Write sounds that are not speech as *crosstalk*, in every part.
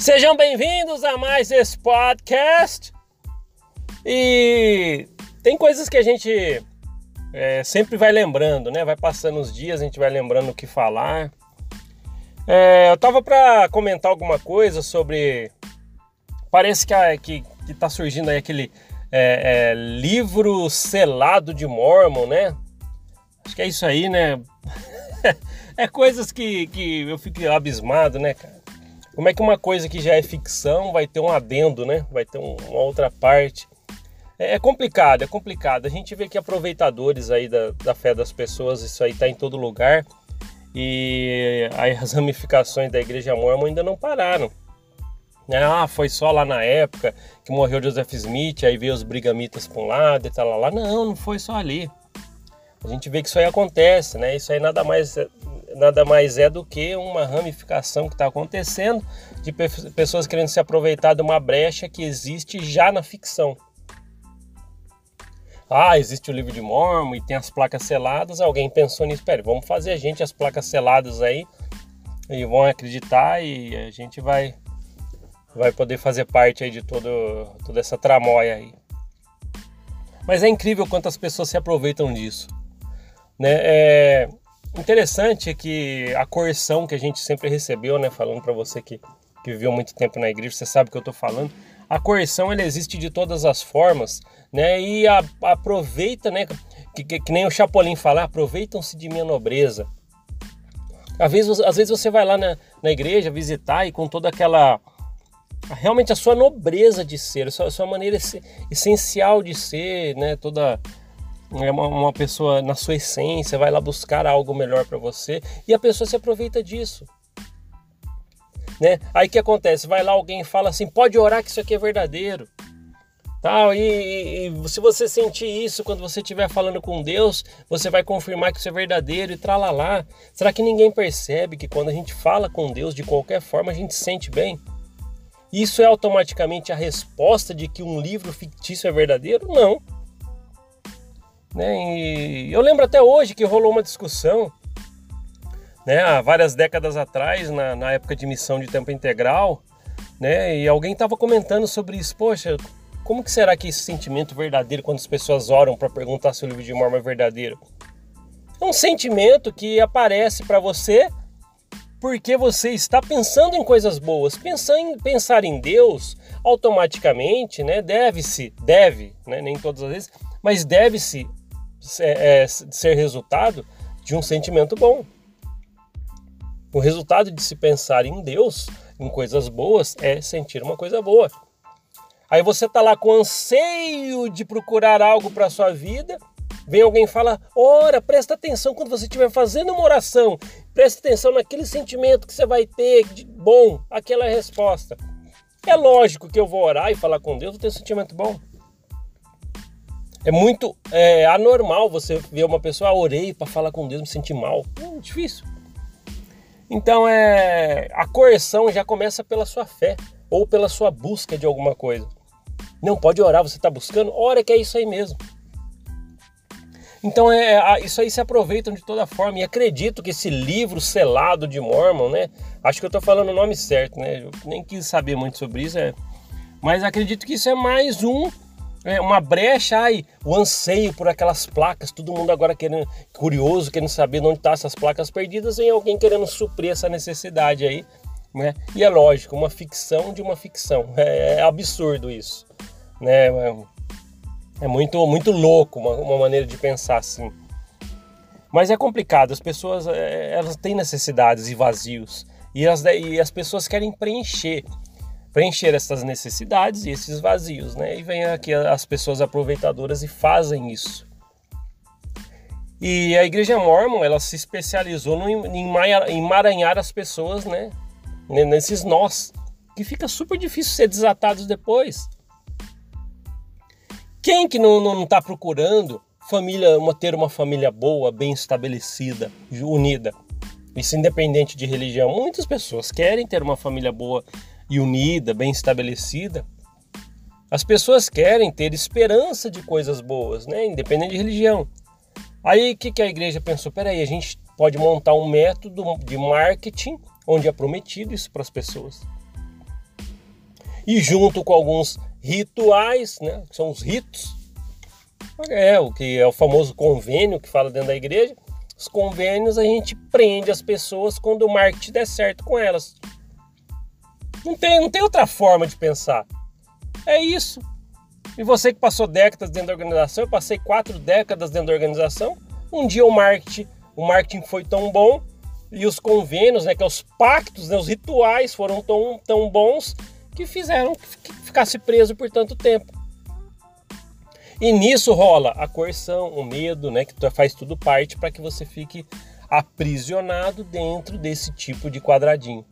Sejam bem-vindos a mais esse podcast. E tem coisas que a gente é, sempre vai lembrando, né? Vai passando os dias, a gente vai lembrando o que falar. É, eu tava para comentar alguma coisa sobre. Parece que, que, que tá surgindo aí aquele é, é, livro selado de Mormon, né? Acho que é isso aí, né? *laughs* é coisas que, que eu fico abismado, né, cara? Como é que uma coisa que já é ficção vai ter um adendo, né? Vai ter um, uma outra parte. É, é, complicado, é complicado. A gente vê que aproveitadores aí da, da fé das pessoas, isso aí tá em todo lugar. E aí as *laughs* ramificações da igreja mormon ainda não pararam. Ah, foi só lá na época que morreu Joseph Smith, aí veio os brigamitas para um lado e tal lá. Não, não foi só ali. A gente vê que isso aí acontece, né? Isso aí nada mais, nada mais é do que uma ramificação que está acontecendo de pessoas querendo se aproveitar de uma brecha que existe já na ficção. Ah, existe o livro de Mormon e tem as placas seladas. Alguém pensou nisso, pera, vamos fazer a gente as placas seladas aí e vão acreditar e a gente vai vai poder fazer parte aí de todo, toda essa tramóia aí. Mas é incrível quantas pessoas se aproveitam disso. Né? É interessante que a coerção que a gente sempre recebeu, né, falando para você que, que viveu muito tempo na igreja, você sabe o que eu estou falando. A coerção ela existe de todas as formas, né? E a, aproveita, né? Que, que, que, nem o Chapolin fala, aproveitam-se de minha nobreza. Às vezes, às vezes você vai lá na, na igreja visitar e com toda aquela realmente a sua nobreza de ser, a sua, a sua maneira essencial de ser, né? Toda é uma, uma pessoa na sua essência vai lá buscar algo melhor para você e a pessoa se aproveita disso. Né? Aí que acontece? Vai lá alguém fala assim: pode orar que isso aqui é verdadeiro. Tal, e, e, se você sentir isso quando você estiver falando com Deus, você vai confirmar que isso é verdadeiro e tralalá. Será que ninguém percebe que quando a gente fala com Deus de qualquer forma a gente se sente bem? Isso é automaticamente a resposta de que um livro fictício é verdadeiro? Não. Né? E eu lembro até hoje que rolou uma discussão né, há várias décadas atrás, na, na época de missão de tempo integral, né, e alguém estava comentando sobre isso. Poxa, como que será que esse sentimento verdadeiro quando as pessoas oram para perguntar se o livro de Mormon é verdadeiro? É um sentimento que aparece para você porque você está pensando em coisas boas. Pensar em, pensar em Deus automaticamente, né, deve-se, deve, né, nem todas as vezes, mas deve-se é, é, ser resultado de um sentimento bom. O resultado de se pensar em Deus, em coisas boas, é sentir uma coisa boa. Aí você está lá com anseio de procurar algo para sua vida, vem alguém e fala: ora, presta atenção quando você estiver fazendo uma oração, presta atenção naquele sentimento que você vai ter de bom, aquela é resposta. É lógico que eu vou orar e falar com Deus, vou ter um sentimento bom. É muito é, anormal você ver uma pessoa, ah, orei para falar com Deus, me sentir mal. É difícil. Então é a coerção já começa pela sua fé ou pela sua busca de alguma coisa. Não pode orar, você está buscando, ora que é isso aí mesmo. Então é, isso aí se aproveitam de toda forma e acredito que esse livro selado de Mormon, né? Acho que eu estou falando o nome certo, né? Eu nem quis saber muito sobre isso, é, mas acredito que isso é mais um é, uma brecha, ai, o anseio por aquelas placas, todo mundo agora querendo, curioso, querendo saber onde estão tá essas placas perdidas, e alguém querendo suprir essa necessidade aí, né? E é lógico, uma ficção de uma ficção, é, é absurdo isso, né? É, é muito, muito louco uma, uma, maneira de pensar assim. Mas é complicado, as pessoas é, elas têm necessidades e vazios, e as, e as pessoas querem preencher preencher essas necessidades e esses vazios, né? E vem aqui as pessoas aproveitadoras e fazem isso. E a igreja mormon, ela se especializou no, em emaranhar as pessoas, né? Nesses nós, que fica super difícil ser desatados depois. Quem que não está procurando família, uma, ter uma família boa, bem estabelecida, unida? Isso independente de religião. Muitas pessoas querem ter uma família boa, e unida, bem estabelecida, as pessoas querem ter esperança de coisas boas, né? independente de religião. Aí o que, que a igreja pensou? Peraí, a gente pode montar um método de marketing onde é prometido isso para as pessoas. e junto com alguns rituais, né, que são os ritos, é o que é o famoso convênio que fala dentro da igreja. Os convênios a gente prende as pessoas quando o marketing der certo com elas. Não tem, não tem outra forma de pensar. É isso. E você que passou décadas dentro da organização, eu passei quatro décadas dentro da organização. Um dia o marketing, o marketing foi tão bom e os convênios, né, que é os pactos, né, os rituais foram tão, tão bons que fizeram que ficasse preso por tanto tempo. E nisso rola a coerção, o medo, né, que faz tudo parte para que você fique aprisionado dentro desse tipo de quadradinho.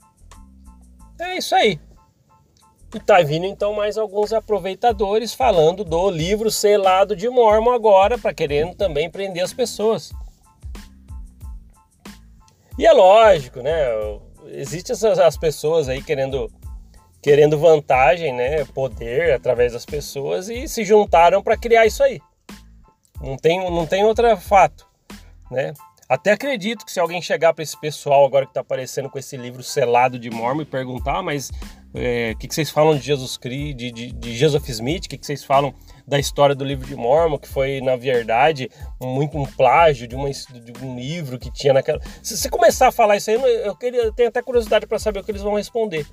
É isso aí. E tá vindo então mais alguns aproveitadores falando do livro selado de Mormon agora, para querendo também prender as pessoas. E é lógico, né? Existem essas as pessoas aí querendo querendo vantagem, né, poder através das pessoas e se juntaram para criar isso aí. Não tem, não tem outro fato, né? Até acredito que se alguém chegar para esse pessoal agora que está aparecendo com esse livro selado de Mormon e perguntar, mas o é, que, que vocês falam de Jesus Cristo, de, de, de Joseph Smith, o que, que vocês falam da história do livro de Mormon, que foi, na verdade, muito um plágio de, uma, de um livro que tinha naquela. Se você começar a falar isso aí, eu, queria, eu tenho até curiosidade para saber o que eles vão responder.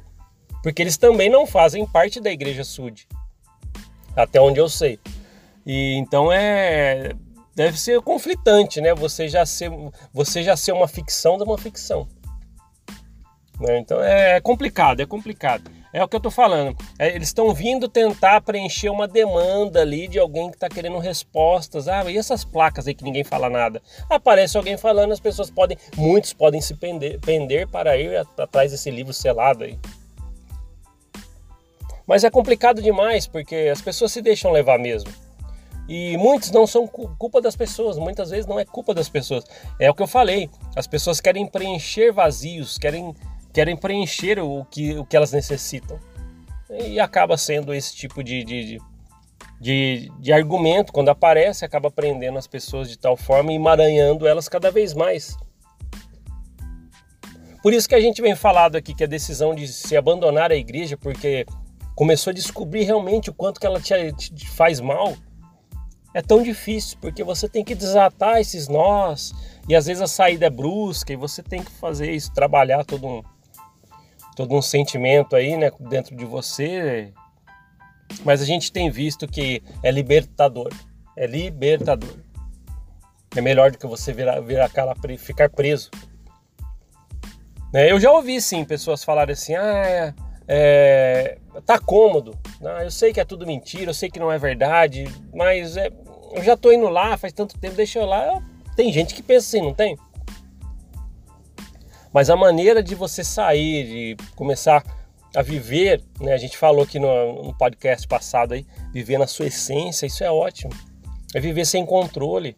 Porque eles também não fazem parte da igreja Sud. Até onde eu sei. E então é deve ser conflitante, né? Você já ser, você já ser uma ficção de uma ficção. Né? Então é complicado, é complicado. É o que eu tô falando. É, eles estão vindo tentar preencher uma demanda ali de alguém que está querendo respostas. Ah, e essas placas aí que ninguém fala nada? Aparece alguém falando, as pessoas podem, muitos podem se pender, pender para ir atrás desse livro selado aí. Mas é complicado demais porque as pessoas se deixam levar mesmo. E muitos não são culpa das pessoas, muitas vezes não é culpa das pessoas. É o que eu falei, as pessoas querem preencher vazios, querem, querem preencher o que, o que elas necessitam. E acaba sendo esse tipo de, de, de, de argumento, quando aparece, acaba prendendo as pessoas de tal forma e emaranhando elas cada vez mais. Por isso que a gente vem falado aqui que a decisão de se abandonar a igreja, porque começou a descobrir realmente o quanto que ela te, te faz mal, é tão difícil, porque você tem que desatar esses nós, e às vezes a saída é brusca, e você tem que fazer isso, trabalhar todo um, todo um sentimento aí, né, dentro de você. Mas a gente tem visto que é libertador, é libertador. É melhor do que você virar, virar aquela, ficar preso. Né, eu já ouvi sim pessoas falarem assim, ah, é, é, tá cômodo, ah, eu sei que é tudo mentira, eu sei que não é verdade, mas é, eu já tô indo lá faz tanto tempo, deixa eu lá. Tem gente que pensa assim, não tem? Mas a maneira de você sair, de começar a viver, né? A gente falou aqui no, no podcast passado aí, viver na sua essência, isso é ótimo. É viver sem controle.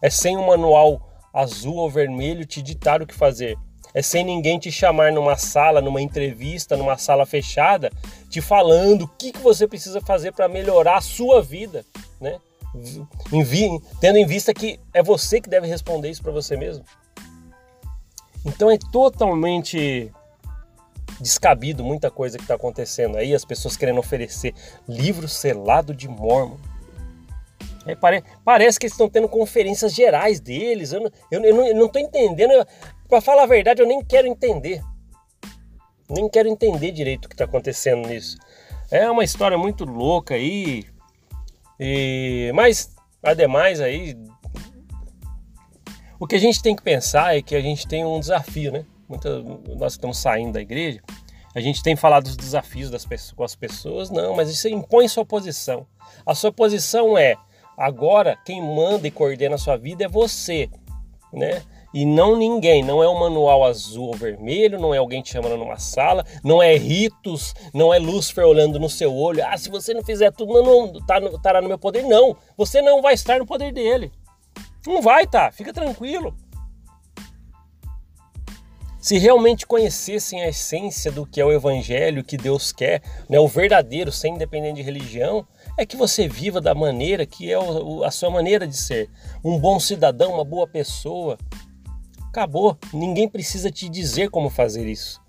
É sem um manual azul ou vermelho te ditar o que fazer. É sem ninguém te chamar numa sala, numa entrevista, numa sala fechada, te falando o que, que você precisa fazer para melhorar a sua vida, né? Tendo em vista que é você que deve responder isso para você mesmo. Então é totalmente descabido muita coisa que está acontecendo aí, as pessoas querendo oferecer livro selado de Mormon. É, pare, parece que eles estão tendo conferências gerais deles. Eu, eu, eu não estou entendendo. Para falar a verdade, eu nem quero entender. Nem quero entender direito o que está acontecendo nisso. É uma história muito louca aí. E, mas, ademais aí, o que a gente tem que pensar é que a gente tem um desafio, né? Muita, nós estamos saindo da igreja, a gente tem falado dos desafios das pessoas, com as pessoas, não, mas isso impõe sua posição. A sua posição é, agora quem manda e coordena a sua vida é você, né? E não ninguém. Não é um manual azul ou vermelho, não é alguém te chamando numa sala, não é ritos, não é Lúcifer olhando no seu olho. Ah, se você não fizer tudo, não, não tá, estará no meu poder. Não, você não vai estar no poder dele. Não vai, tá? Fica tranquilo. Se realmente conhecessem a essência do que é o evangelho, que Deus quer, né, o verdadeiro, sem depender de religião, é que você viva da maneira que é a sua maneira de ser. Um bom cidadão, uma boa pessoa, Acabou. Ninguém precisa te dizer como fazer isso.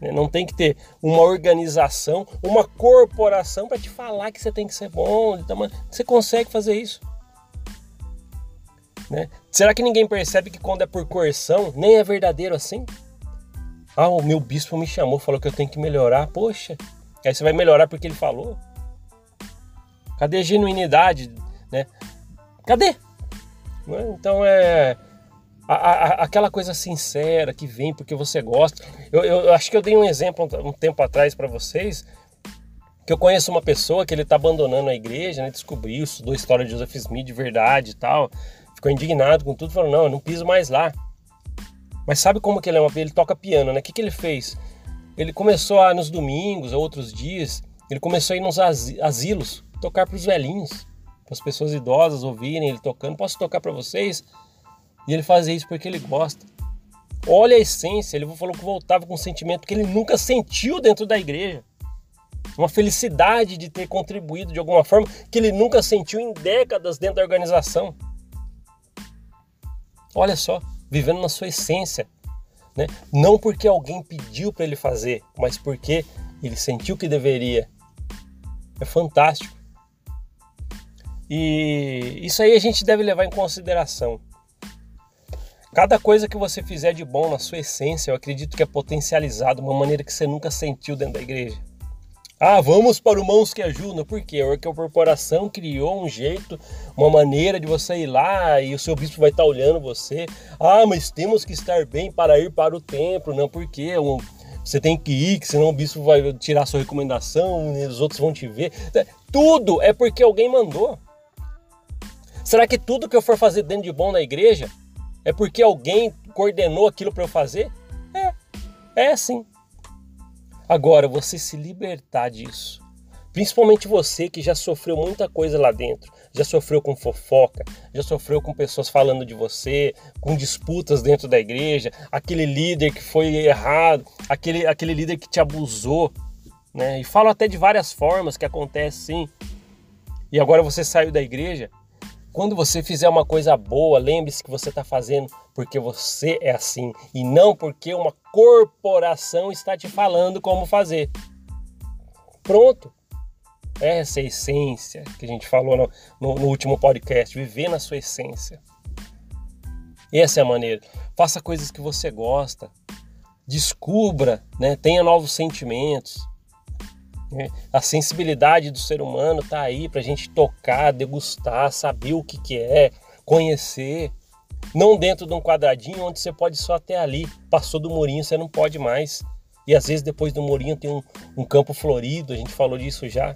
Né? Não tem que ter uma organização, uma corporação para te falar que você tem que ser bom. Você consegue fazer isso. Né? Será que ninguém percebe que quando é por coerção, nem é verdadeiro assim? Ah, o meu bispo me chamou, falou que eu tenho que melhorar. Poxa, aí você vai melhorar porque ele falou? Cadê a genuinidade? Né? Cadê? Né? Então é a, a, aquela coisa sincera que vem porque você gosta. Eu, eu, acho que eu dei um exemplo um, um tempo atrás para vocês que eu conheço uma pessoa que ele está abandonando a igreja, né? descobriu, estudou a história de Joseph Smith de verdade e tal, ficou indignado com tudo, falou não, eu não piso mais lá. Mas sabe como que ele é uma ele toca piano, né? O que, que ele fez? Ele começou a nos domingos, outros dias, ele começou a ir nos asilos, tocar para os velhinhos, para as pessoas idosas ouvirem ele tocando. Posso tocar para vocês? E ele fazia isso porque ele gosta. Olha a essência, ele falou que voltava com um sentimento que ele nunca sentiu dentro da igreja. Uma felicidade de ter contribuído de alguma forma que ele nunca sentiu em décadas dentro da organização. Olha só, vivendo na sua essência. Né? Não porque alguém pediu para ele fazer, mas porque ele sentiu que deveria. É fantástico. E isso aí a gente deve levar em consideração. Cada coisa que você fizer de bom na sua essência, eu acredito que é potencializado de uma maneira que você nunca sentiu dentro da igreja. Ah, vamos para o Mãos que Ajudam. Por quê? Porque a corporação criou um jeito, uma maneira de você ir lá e o seu bispo vai estar olhando você. Ah, mas temos que estar bem para ir para o templo. Não, porque você tem que ir, que senão o bispo vai tirar sua recomendação e os outros vão te ver. Tudo é porque alguém mandou. Será que tudo que eu for fazer dentro de bom na igreja é porque alguém coordenou aquilo para eu fazer? É, é assim. Agora, você se libertar disso, principalmente você que já sofreu muita coisa lá dentro, já sofreu com fofoca, já sofreu com pessoas falando de você, com disputas dentro da igreja, aquele líder que foi errado, aquele, aquele líder que te abusou, né? E falo até de várias formas que acontece sim. E agora você saiu da igreja, quando você fizer uma coisa boa, lembre-se que você está fazendo porque você é assim e não porque uma corporação está te falando como fazer. Pronto. Essa é a essência que a gente falou no, no, no último podcast. Viver na sua essência. Essa é a maneira. Faça coisas que você gosta. Descubra, né? tenha novos sentimentos. Né? A sensibilidade do ser humano está aí para a gente tocar, degustar, saber o que, que é, conhecer. Não dentro de um quadradinho onde você pode só até ali. Passou do murinho, você não pode mais. E às vezes depois do murinho tem um, um campo florido, a gente falou disso já.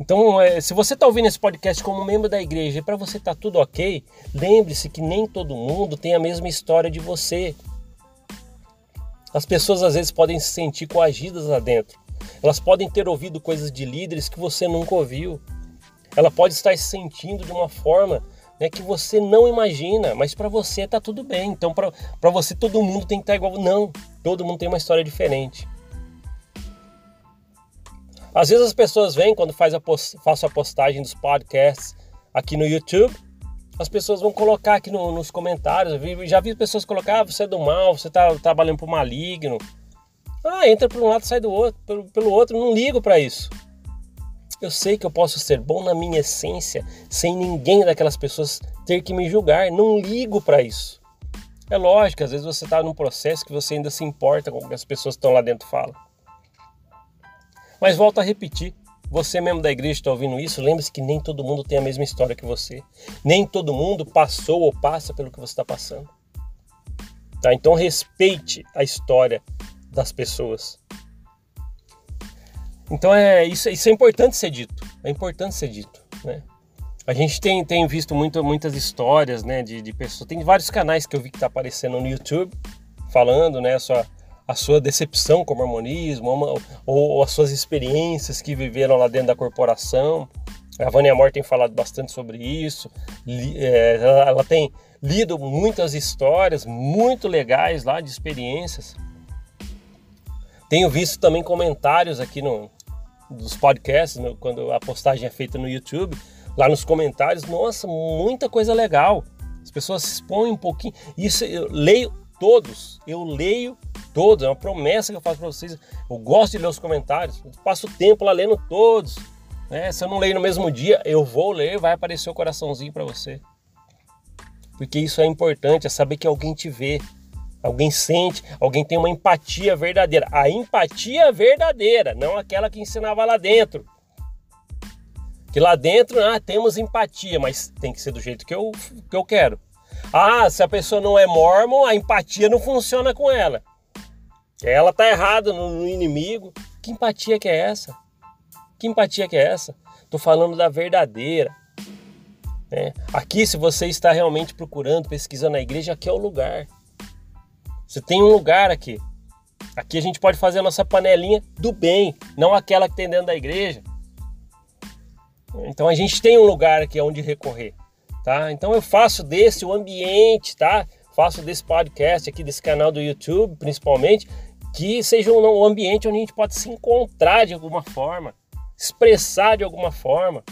Então, é, se você está ouvindo esse podcast como membro da igreja e para você tá tudo ok, lembre-se que nem todo mundo tem a mesma história de você. As pessoas às vezes podem se sentir coagidas lá dentro. Elas podem ter ouvido coisas de líderes que você nunca ouviu. Ela pode estar se sentindo de uma forma né, que você não imagina, mas para você está tudo bem. Então, para você, todo mundo tem que estar tá igual. Não, todo mundo tem uma história diferente. Às vezes as pessoas vêm quando faz a post, faço a postagem dos podcasts aqui no YouTube as pessoas vão colocar aqui no, nos comentários. já vi pessoas colocar: ah, você é do mal, você está trabalhando para o maligno. Ah, entra por um lado sai do outro, pelo, pelo outro. Não ligo para isso. Eu sei que eu posso ser bom na minha essência, sem ninguém daquelas pessoas ter que me julgar. Não ligo para isso. É lógico, às vezes você está num processo que você ainda se importa com o que as pessoas estão lá dentro falam. Mas volto a repetir: você mesmo da igreja está ouvindo isso, lembre-se que nem todo mundo tem a mesma história que você. Nem todo mundo passou ou passa pelo que você está passando. Tá? Então respeite a história das pessoas. Então é isso, isso é importante ser dito. É importante ser dito, né? A gente tem, tem visto muito, muitas histórias, né, de, de pessoas. Tem vários canais que eu vi que tá aparecendo no YouTube falando, né, sua, a sua decepção com o mormonismo ou, ou, as suas experiências que viveram lá dentro da corporação. A Vânia Amor tem falado bastante sobre isso. É, ela tem lido muitas histórias muito legais lá de experiências. Tenho visto também comentários aqui no, dos podcasts, no, quando a postagem é feita no YouTube, lá nos comentários, nossa, muita coisa legal. As pessoas se expõem um pouquinho. Isso eu leio todos, eu leio todos, é uma promessa que eu faço para vocês. Eu gosto de ler os comentários, eu passo tempo lá lendo todos. Né? Se eu não leio no mesmo dia, eu vou ler, vai aparecer o coraçãozinho para você. Porque isso é importante, é saber que alguém te vê, alguém sente, alguém tem uma empatia verdadeira. A empatia verdadeira, não aquela que ensinava lá dentro. Que lá dentro ah, temos empatia, mas tem que ser do jeito que eu, que eu quero. Ah, se a pessoa não é mormon, a empatia não funciona com ela. Ela tá errada no, inimigo. Que empatia que é essa? Que empatia que é essa? Tô falando da verdadeira. Né? Aqui, se você está realmente procurando, pesquisando na igreja, aqui é o lugar. Você tem um lugar aqui. Aqui a gente pode fazer a nossa panelinha do bem, não aquela que tem dentro da igreja. Então a gente tem um lugar aqui onde recorrer, tá? Então eu faço desse o ambiente, tá? Faço desse podcast aqui, desse canal do YouTube, principalmente, que seja um ambiente onde a gente pode se encontrar de alguma forma, expressar de alguma forma.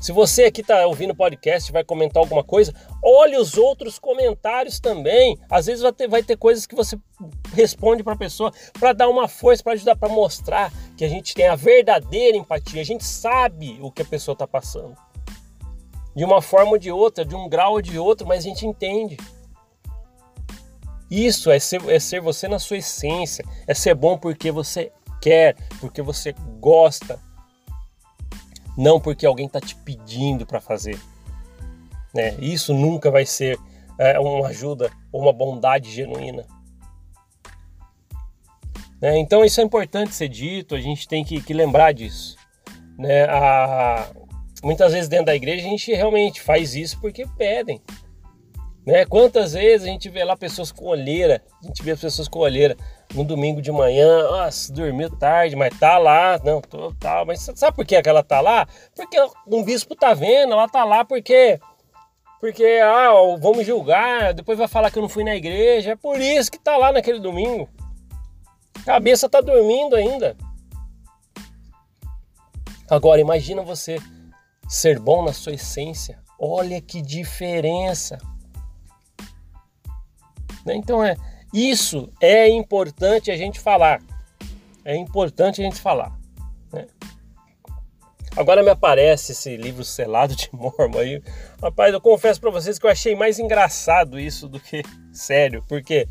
Se você aqui está ouvindo o podcast e vai comentar alguma coisa, olhe os outros comentários também. Às vezes vai ter, vai ter coisas que você responde para a pessoa para dar uma força, para ajudar, para mostrar que a gente tem a verdadeira empatia. A gente sabe o que a pessoa está passando. De uma forma ou de outra, de um grau ou de outro, mas a gente entende. Isso é ser, é ser você na sua essência, é ser bom porque você quer, porque você gosta, não porque alguém está te pedindo para fazer. Né? Isso nunca vai ser é, uma ajuda ou uma bondade genuína. Né? Então isso é importante ser dito, a gente tem que, que lembrar disso. Né? A, muitas vezes dentro da igreja a gente realmente faz isso porque pedem. Né? Quantas vezes a gente vê lá pessoas com olheira, a gente vê pessoas com olheira no domingo de manhã, nossa, dormiu tarde, mas tá lá, não, tô, tá, mas sabe por que ela tá lá? Porque um bispo tá vendo, ela tá lá porque porque ah, vamos julgar, depois vai falar que eu não fui na igreja, é por isso que tá lá naquele domingo. Cabeça tá dormindo ainda. Agora imagina você ser bom na sua essência. Olha que diferença. Né? Então é isso é importante a gente falar. É importante a gente falar. Né? Agora me aparece esse livro selado de Mormon aí. Rapaz, eu confesso para vocês que eu achei mais engraçado isso do que *laughs* sério, porque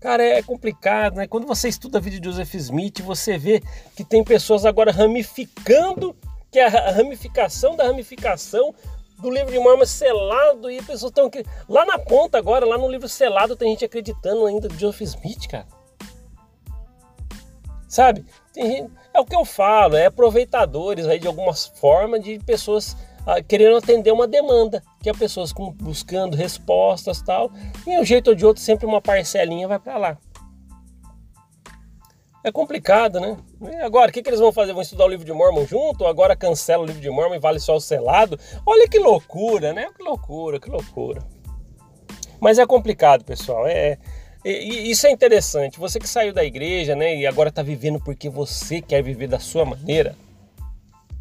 cara, é complicado, né? Quando você estuda vida de Joseph Smith, você vê que tem pessoas agora ramificando, que é a ramificação da ramificação do livro de Mormon selado e pessoas estão. Lá na ponta agora, lá no livro selado, tem gente acreditando ainda de Joseph Smith, cara. Sabe? Gente, é o que eu falo, é aproveitadores aí de algumas formas de pessoas ah, querendo atender uma demanda, que é pessoas com, buscando respostas tal. E um jeito ou de outro, sempre uma parcelinha vai para lá. É complicado, né? E agora, o que, que eles vão fazer? Vão estudar o livro de Mormon junto? Agora cancela o livro de Mormon e vale só o selado? Olha que loucura, né? Que loucura, que loucura. Mas é complicado, pessoal. É, e, isso é interessante. Você que saiu da igreja, né, e agora está vivendo porque você quer viver da sua maneira.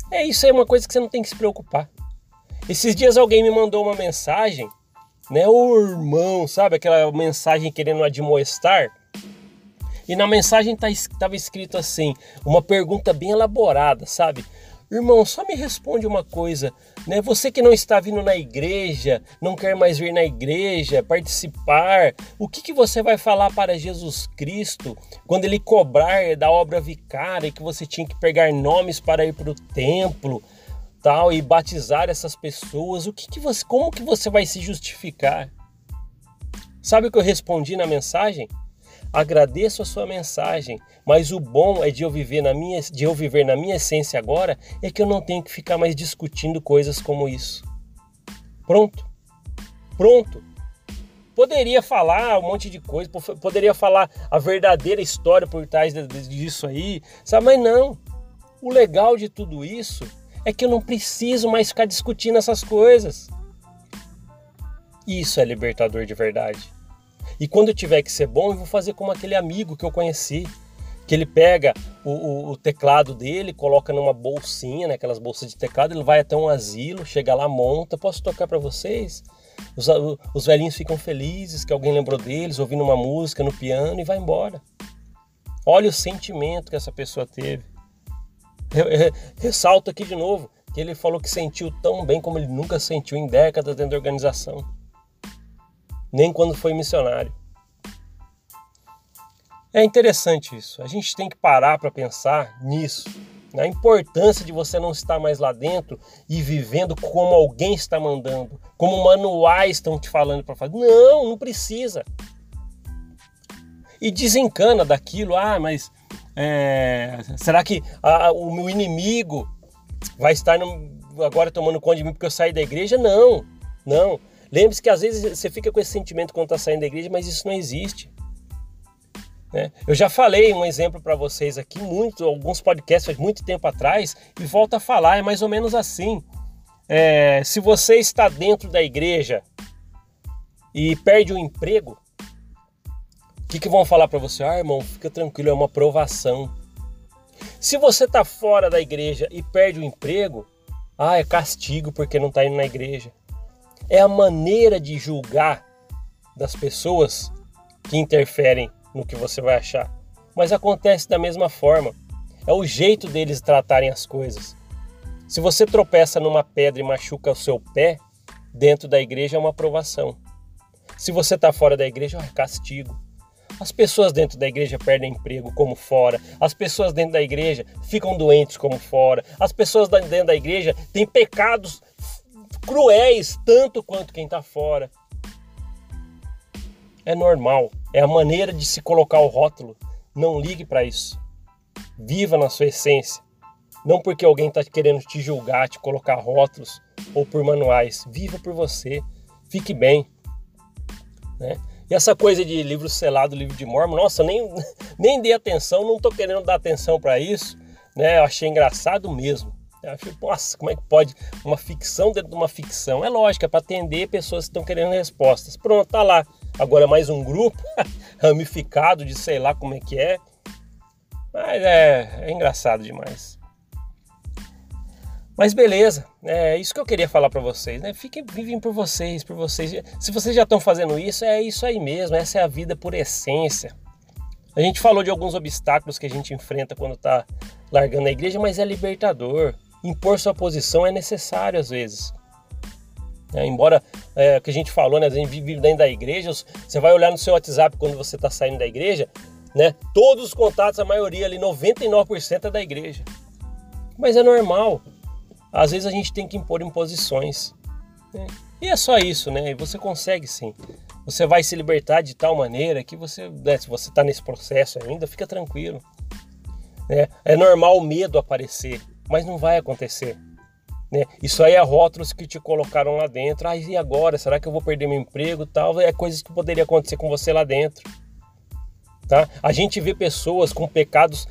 É isso é uma coisa que você não tem que se preocupar. Esses dias alguém me mandou uma mensagem, né, o irmão, sabe aquela mensagem querendo admoestar? E na mensagem estava tá, escrito assim, uma pergunta bem elaborada, sabe? Irmão, só me responde uma coisa, né? Você que não está vindo na igreja, não quer mais vir na igreja, participar, o que, que você vai falar para Jesus Cristo quando ele cobrar da obra vicária que você tinha que pegar nomes para ir para o templo, tal, e batizar essas pessoas? O que, que você, como que você vai se justificar? Sabe o que eu respondi na mensagem? Agradeço a sua mensagem, mas o bom é de eu viver na minha, de eu viver na minha essência agora é que eu não tenho que ficar mais discutindo coisas como isso. Pronto. Pronto. Poderia falar um monte de coisa, poderia falar a verdadeira história por trás disso aí, sabe? Mas não. O legal de tudo isso é que eu não preciso mais ficar discutindo essas coisas. Isso é libertador de verdade. E quando eu tiver que ser bom, eu vou fazer como aquele amigo que eu conheci, que ele pega o, o, o teclado dele, coloca numa bolsinha, né, aquelas bolsas de teclado, ele vai até um asilo, chega lá, monta, posso tocar para vocês? Os, os velhinhos ficam felizes que alguém lembrou deles, ouvindo uma música no piano e vai embora. Olha o sentimento que essa pessoa teve. Ressalto aqui de novo que ele falou que sentiu tão bem como ele nunca sentiu em décadas dentro da organização, nem quando foi missionário. É interessante isso. A gente tem que parar para pensar nisso. A importância de você não estar mais lá dentro e vivendo como alguém está mandando, como manuais estão te falando para fazer. Não, não precisa. E desencana daquilo. Ah, mas é, será que a, o meu inimigo vai estar no, agora tomando conta de mim porque eu saí da igreja? Não, não. Lembre-se que às vezes você fica com esse sentimento quando está saindo da igreja, mas isso não existe. Né? Eu já falei um exemplo para vocês aqui, muito, alguns podcasts faz muito tempo atrás, e volto a falar, é mais ou menos assim. É, se você está dentro da igreja e perde o emprego, o que, que vão falar para você? Ah, irmão, fica tranquilo, é uma provação. Se você está fora da igreja e perde o emprego, ah, é castigo porque não está indo na igreja. É a maneira de julgar das pessoas que interferem no que você vai achar. Mas acontece da mesma forma. É o jeito deles tratarem as coisas. Se você tropeça numa pedra e machuca o seu pé, dentro da igreja é uma aprovação. Se você está fora da igreja, é castigo. As pessoas dentro da igreja perdem emprego como fora. As pessoas dentro da igreja ficam doentes como fora. As pessoas dentro da igreja têm pecados cruéis tanto quanto quem está fora. É normal. É a maneira de se colocar o rótulo. Não ligue para isso. Viva na sua essência. Não porque alguém está querendo te julgar, te colocar rótulos ou por manuais. Viva por você. Fique bem. Né? E essa coisa de livro selado, livro de Mormon, nossa, nem, *laughs* nem dei atenção, não estou querendo dar atenção para isso. Né? Eu achei engraçado mesmo. Eu achei, nossa, como é que pode uma ficção dentro de uma ficção? É lógico, é para atender pessoas que estão querendo respostas. Pronto, tá lá. Agora mais um grupo *laughs* ramificado de sei lá como é que é. Mas é, é engraçado demais. Mas beleza, é isso que eu queria falar para vocês, né? Fiquem, vivem por vocês, por vocês. Se vocês já estão fazendo isso, é isso aí mesmo, essa é a vida por essência. A gente falou de alguns obstáculos que a gente enfrenta quando está largando a igreja, mas é libertador. Impor sua posição é necessário às vezes. É, embora é, que a gente falou, né, a gente vive dentro da igreja, você vai olhar no seu WhatsApp quando você está saindo da igreja, né, todos os contatos, a maioria ali, 99% é da igreja. Mas é normal. Às vezes a gente tem que impor imposições. Né? E é só isso, né? Você consegue sim. Você vai se libertar de tal maneira que você, né, se você está nesse processo ainda, fica tranquilo. Né? É normal o medo aparecer, mas não vai acontecer. Né? Isso aí é rótulos que te colocaram lá dentro. Ah, e agora? Será que eu vou perder meu emprego? Tal é coisas que poderia acontecer com você lá dentro. Tá? A gente vê pessoas com pecados.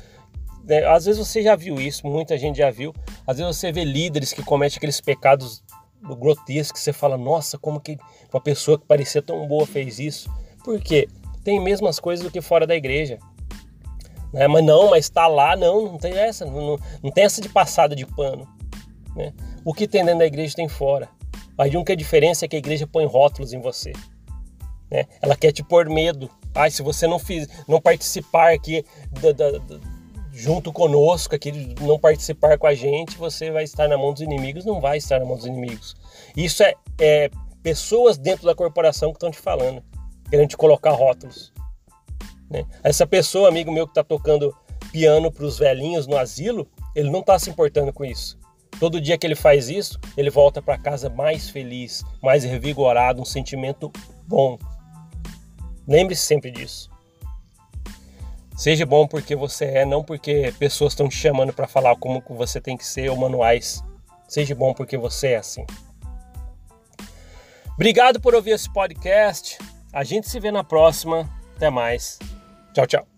Né? Às vezes você já viu isso, muita gente já viu. Às vezes você vê líderes que cometem aqueles pecados grotescos. Você fala, nossa, como que uma pessoa que parecia tão boa fez isso? Por quê? Tem mesmas coisas do que fora da igreja. Né? Mas não, mas está lá, não, não tem essa, não, não tem essa de passada de pano. Né? O que tem dentro da igreja tem fora. A única diferença é que a igreja põe rótulos em você. Né? Ela quer te pôr medo. Ah, se você não, fiz, não participar aqui da, da, da, junto conosco, aqui, não participar com a gente, você vai estar na mão dos inimigos. Não vai estar na mão dos inimigos. Isso é, é pessoas dentro da corporação que estão te falando, querendo te colocar rótulos. Né? Essa pessoa, amigo meu que está tocando piano para os velhinhos no asilo, ele não está se importando com isso. Todo dia que ele faz isso, ele volta para casa mais feliz, mais revigorado, um sentimento bom. Lembre-se sempre disso. Seja bom porque você é, não porque pessoas estão te chamando para falar como você tem que ser ou manuais. Seja bom porque você é assim. Obrigado por ouvir esse podcast. A gente se vê na próxima. Até mais. Tchau, tchau.